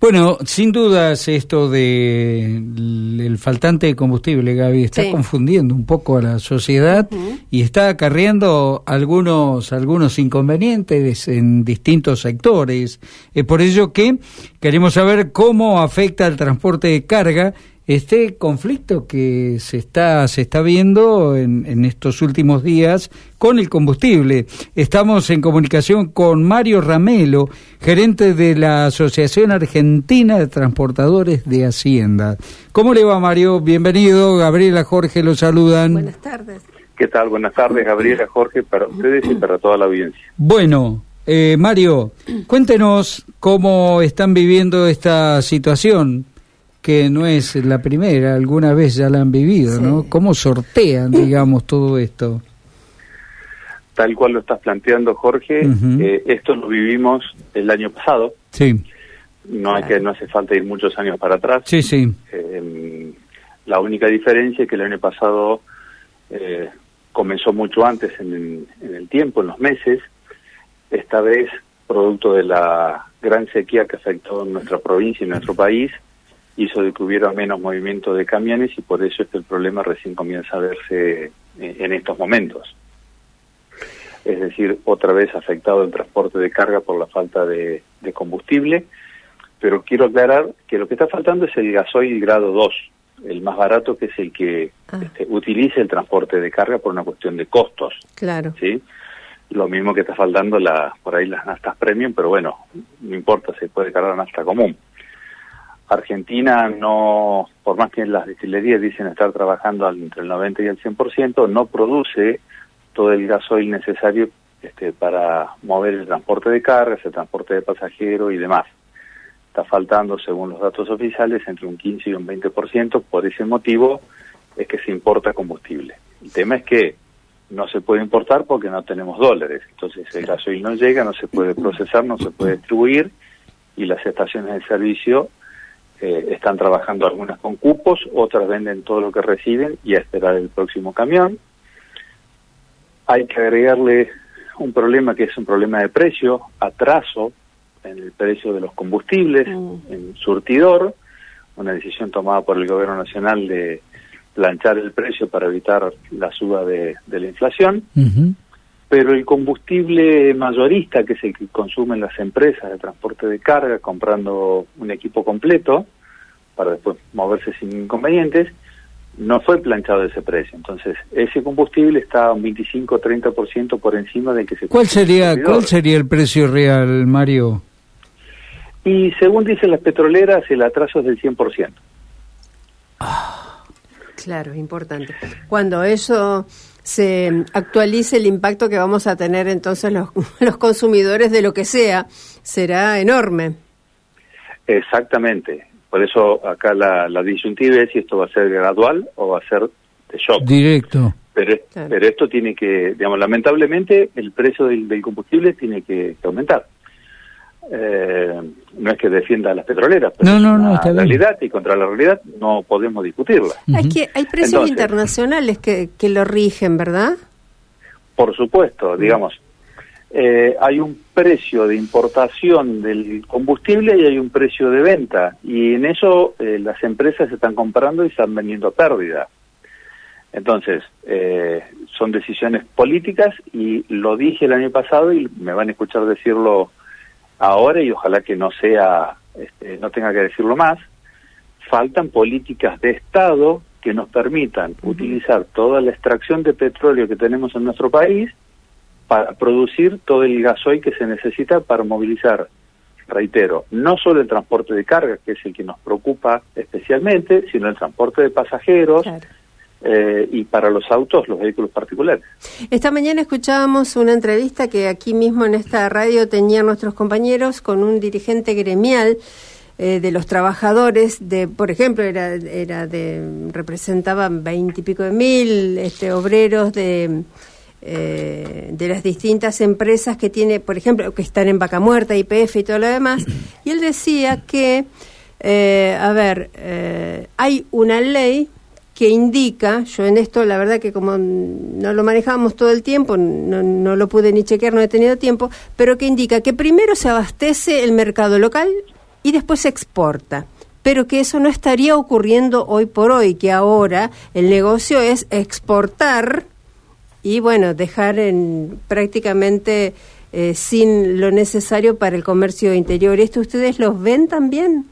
Bueno, sin dudas esto de el faltante de combustible, Gaby, está confundiendo un poco a la sociedad y está acarreando algunos algunos inconvenientes en distintos sectores. Es por ello que queremos saber cómo afecta el transporte de carga este conflicto que se está, se está viendo en, en, estos últimos días con el combustible. Estamos en comunicación con Mario Ramelo, gerente de la Asociación Argentina de Transportadores de Hacienda. ¿Cómo le va, Mario? Bienvenido. Gabriela, Jorge, lo saludan. Buenas tardes. ¿Qué tal? Buenas tardes, Gabriela, Jorge, para ustedes y para toda la audiencia. Bueno, eh, Mario, cuéntenos cómo están viviendo esta situación que no es la primera, alguna vez ya la han vivido, ¿no? ¿Cómo sortean, digamos, todo esto? Tal cual lo estás planteando, Jorge, eh, esto lo vivimos el año pasado. Sí. No hay que no hace falta ir muchos años para atrás. Sí, sí. Eh, la única diferencia es que el año pasado eh, comenzó mucho antes en, en el tiempo, en los meses. Esta vez, producto de la gran sequía que afectó nuestra provincia y nuestro país, hizo de que hubiera menos movimiento de camiones y por eso es que el problema recién comienza a verse eh, en estos momentos. Es decir, otra vez afectado el transporte de carga por la falta de, combustible, pero quiero aclarar que lo que está faltando es el gasoil grado 2, el más barato que es el que ah. este, utiliza el transporte de carga por una cuestión de costos. Claro. ¿sí? Lo mismo que está faltando la, por ahí las nastas premium, pero bueno, no importa, se puede cargar nafta común. Argentina no, por más que las destilerías dicen estar trabajando entre el 90 y el 100%, no produce todo el gasoil necesario este, para mover el transporte de cargas, el transporte de pasajeros y demás. Está faltando, según los datos oficiales, entre un 15 y un 20%. Por ese motivo es que se importa combustible. El tema es que no se puede importar porque no tenemos dólares. Entonces el gasoil no llega, no se puede procesar, no se puede distribuir y las estaciones de servicio eh, están trabajando algunas con cupos, otras venden todo lo que reciben y a esperar el próximo camión. Hay que agregarle un problema que es un problema de precio, atraso en el precio de los combustibles, mm. en surtidor, una decisión tomada por el gobierno nacional de planchar el precio para evitar la suba de, la inflación. Pero el combustible mayorista, que es el que consumen las empresas de transporte de carga, comprando un equipo completo para después moverse sin inconvenientes, no fue planchado ese precio. Entonces, ese combustible está un 25-30% por encima del que se... ¿Cuál sería, ¿Cuál sería el precio real, Mario? Y según dicen las petroleras, el atraso es del 100%. Ah, claro, importante. Cuando eso se actualice el impacto que vamos a tener entonces los, los consumidores de lo que sea será enorme. Exactamente. Por eso acá la, la disyuntiva es si esto va a ser gradual o va a ser de shock. Directo. Pero, pero esto tiene que, digamos, lamentablemente el precio del, del combustible tiene que, aumentar. Eh, no es que defienda a las petroleras, pero no, no, la realidad y contra la realidad no podemos discutirla. Hay que hay precios internacionales que, que lo rigen, ¿verdad? Por supuesto, digamos, eh, hay un precio de importación del combustible y hay un precio de venta y en eso eh, las empresas están comprando y están vendiendo a pérdida. Entonces, eh, son decisiones políticas y lo dije el año pasado y me van a escuchar decirlo ahora y ojalá que no sea, este, no tenga que decirlo más, faltan políticas de Estado que nos permitan utilizar toda la extracción de petróleo que tenemos en nuestro país para producir todo el gasoil que se necesita para movilizar, reitero, no solo el transporte de carga, que es el que nos preocupa especialmente, sino el transporte de pasajeros, eh, y para los autos, los vehículos particulares. Esta mañana escuchábamos una entrevista que aquí mismo en esta radio tenían nuestros compañeros con un dirigente gremial eh, de los trabajadores de, por ejemplo, era, era de, representaban veintipico de mil este, obreros de, eh, de las distintas empresas que tiene, por ejemplo, que están en Vaca Muerta, IPF y todo lo demás, y él decía que, a ver, hay una ley que indica, yo en esto la verdad que como no lo manejamos todo el tiempo, no, no, lo pude ni chequear, no he tenido tiempo, pero que indica que primero se abastece el mercado local y después se exporta pero que eso no estaría ocurriendo hoy por hoy, que ahora el negocio es exportar y bueno, dejar en prácticamente eh, sin lo necesario para el comercio interior. ¿Esto ustedes los ven también?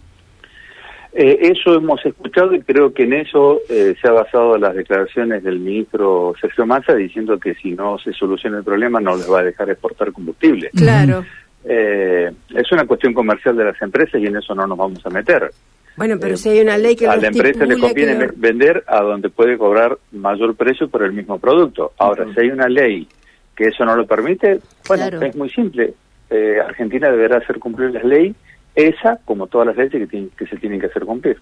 Eh, eso hemos escuchado y creo que en eso eh, se ha basado las declaraciones del ministro Sergio Massa diciendo que si no se soluciona el problema no les va a dejar exportar combustible. Claro. es una cuestión comercial de las empresas y en eso no nos vamos a meter. Bueno, pero si hay una ley que a la empresa le conviene vender a donde puede cobrar mayor precio por el mismo producto. Ahora, si hay una ley que eso no lo permite, bueno, es muy simple. Eh, Argentina deberá hacer cumplir la ley esa como todas las leyes que, que se tienen que hacer cumplir.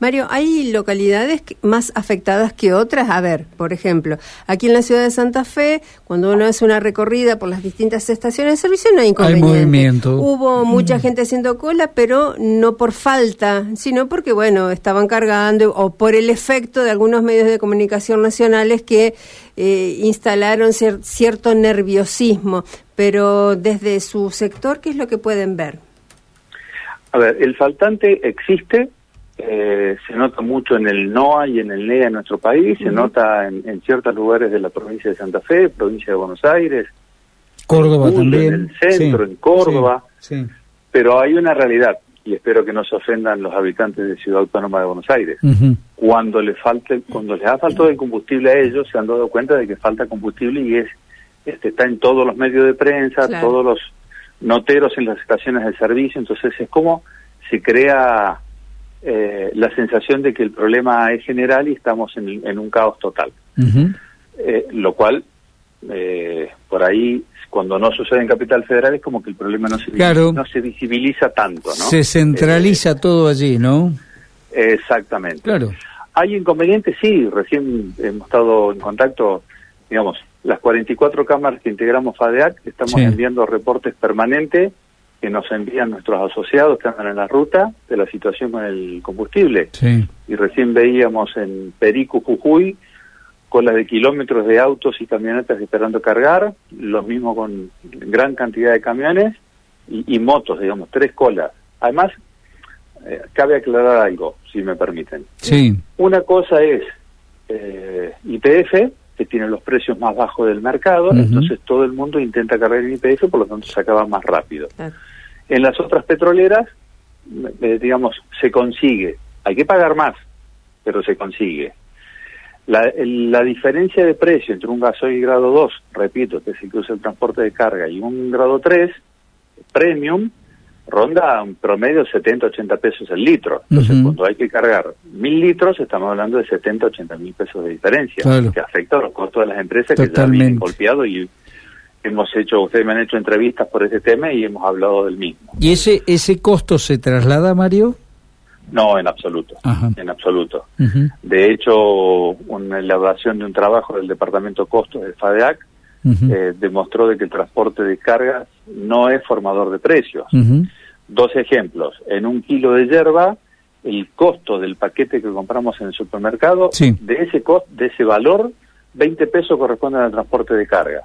Mario, ¿hay localidades más afectadas que otras? A ver, por ejemplo, aquí en la ciudad de Santa Fe, cuando uno hace una recorrida por las distintas estaciones de servicio, no hay inconveniente. Hay movimiento. Hubo mucha gente haciendo cola, pero no por falta, sino porque, bueno, estaban cargando o por el efecto de algunos medios de comunicación nacionales que eh, instalaron cierto nerviosismo. Pero desde su sector, ¿qué es lo que pueden ver? A ver, el faltante existe, eh, se nota mucho en el NOA y en el NEA en nuestro país, se nota en, ciertos lugares de la provincia de Santa Fe, provincia de Buenos Aires, Córdoba también, en el centro, en Córdoba, pero hay una realidad y espero que no se ofendan los habitantes de Ciudad Autónoma de Buenos Aires. Cuando le falte, cuando les ha faltado el combustible a ellos, se han dado cuenta de que falta combustible y es este está en todos los medios de prensa, todos los noteros en las estaciones de servicio, entonces es como se crea eh, la sensación de que el problema es general y estamos en, un caos total. Eh, lo cual, eh, por ahí, cuando no sucede en Capital Federal, es como que el problema no se, no se visibiliza tanto. ¿no? Se centraliza todo allí, ¿no? Exactamente. Claro. ¿Hay inconvenientes? Sí, recién hemos estado en contacto, digamos, las 44 cámaras que integramos FADEAC, estamos enviando reportes permanentes que nos envían nuestros asociados que andan en la ruta de la situación con el combustible. Y recién veíamos en Perico, Jujuy, colas de kilómetros de autos y camionetas esperando cargar, lo mismo con gran cantidad de camiones y, motos, digamos, tres colas. Además, eh, cabe aclarar algo, si me permiten. Sí. Una cosa es eh, IPF, que tiene los precios más bajos del mercado, entonces todo el mundo intenta cargar en IPF, por lo tanto se acaba más rápido. En las otras petroleras, eh, digamos, se consigue, hay que pagar más, pero se consigue. La, la diferencia de precio entre un gasoil grado 2, repito, que es el que usa el transporte de carga, y un grado 3, premium, ronda un promedio 70, 80 pesos el litro. Entonces, cuando hay que cargar mil litros, estamos hablando de 70, 80 mil pesos de diferencia, que afecta a los costos de las empresas que ya vienen golpeados y hemos hecho, ustedes me han hecho entrevistas por ese tema y hemos hablado del mismo. ¿Y ese, ese costo se traslada, Mario? No, en absoluto, en absoluto. De hecho, una elaboración de un trabajo del Departamento Costos del FADEAC eh, demostró de que el transporte de cargas no es formador de precios. Dos ejemplos. En un kilo de hierba, el costo del paquete que compramos en el supermercado, de ese costo, de ese valor, 20 pesos corresponden al transporte de carga.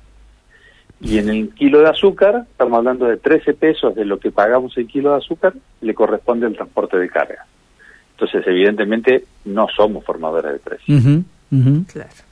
Y en el kilo de azúcar, estamos hablando de 13 pesos de lo que pagamos el kilo de azúcar, le corresponde el transporte de carga. Entonces, evidentemente, no somos formadores de precios. Claro.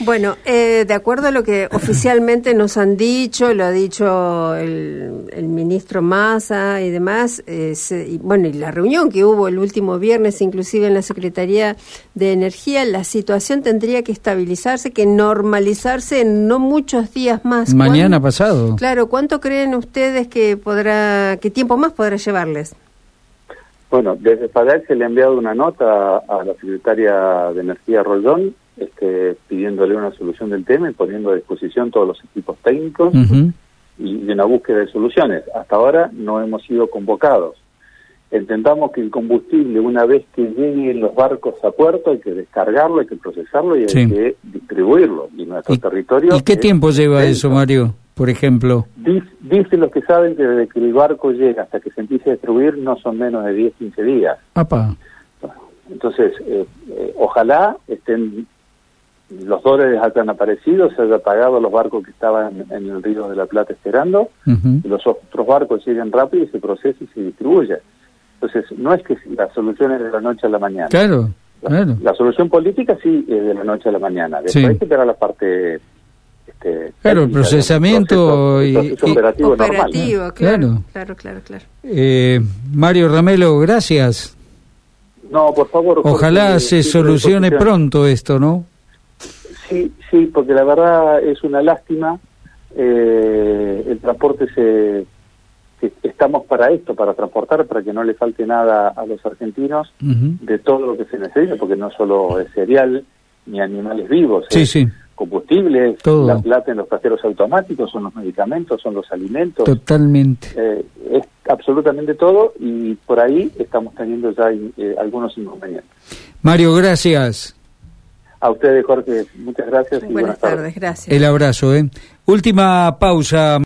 Bueno, eh, de acuerdo a lo que oficialmente nos han dicho, lo ha dicho el, ministro Massa y demás, eh, y, bueno, y la reunión que hubo el último viernes, inclusive en la Secretaría de Energía, la situación tendría que estabilizarse, que normalizarse en no muchos días más. Mañana pasado. Claro, ¿cuánto creen ustedes que podrá, qué tiempo más podrá llevarles? Bueno, desde FADEC se le ha enviado una nota a la secretaria de Energía Roldón este, pidiéndole una solución del tema y poniendo a disposición todos los equipos técnicos y de una búsqueda de soluciones. Hasta ahora no hemos sido convocados. Entendamos que el combustible, una vez que llegue los barcos a puerto, hay que descargarlo, hay que procesarlo y hay que distribuirlo. Y nuestro territorio. ¿Y qué tiempo lleva eso, Mario? Por ejemplo. dicen los que saben que desde que el barco llega hasta que se empiece a distribuir no son menos de 10, 15 días. Apa. Entonces, eh, eh, ojalá estén los dólares hayan aparecido, se haya pagado los barcos que estaban en el río de la Plata esperando, y los otros barcos lleguen rápido y se procese y se distribuya. Entonces, no es que la solución es de la noche a la mañana. Claro, la, claro. La solución política sí es de la noche a la mañana. Después hay que esperar la parte... Este, claro, el procesamiento y, operativo, operativo claro, claro, claro, claro. Eh, Mario Ramelo, gracias. No, por favor. Ojalá se solucione pronto esto, ¿no? Sí, sí, porque la verdad es una lástima. Eh, el transporte se, estamos para esto, para transportar, para que no le falte nada a los argentinos de todo lo que se necesita, porque no solo es cereal ni animales vivos, sí, sí. combustible, la plata en los cajeros automáticos, son los medicamentos, son los alimentos. Totalmente. Eh, es absolutamente todo y por ahí estamos teniendo ya eh, algunos inconvenientes. Mario, gracias. A ustedes, Jorge, muchas gracias. y buenas, tardes, gracias. El abrazo, ¿eh? Última pausa.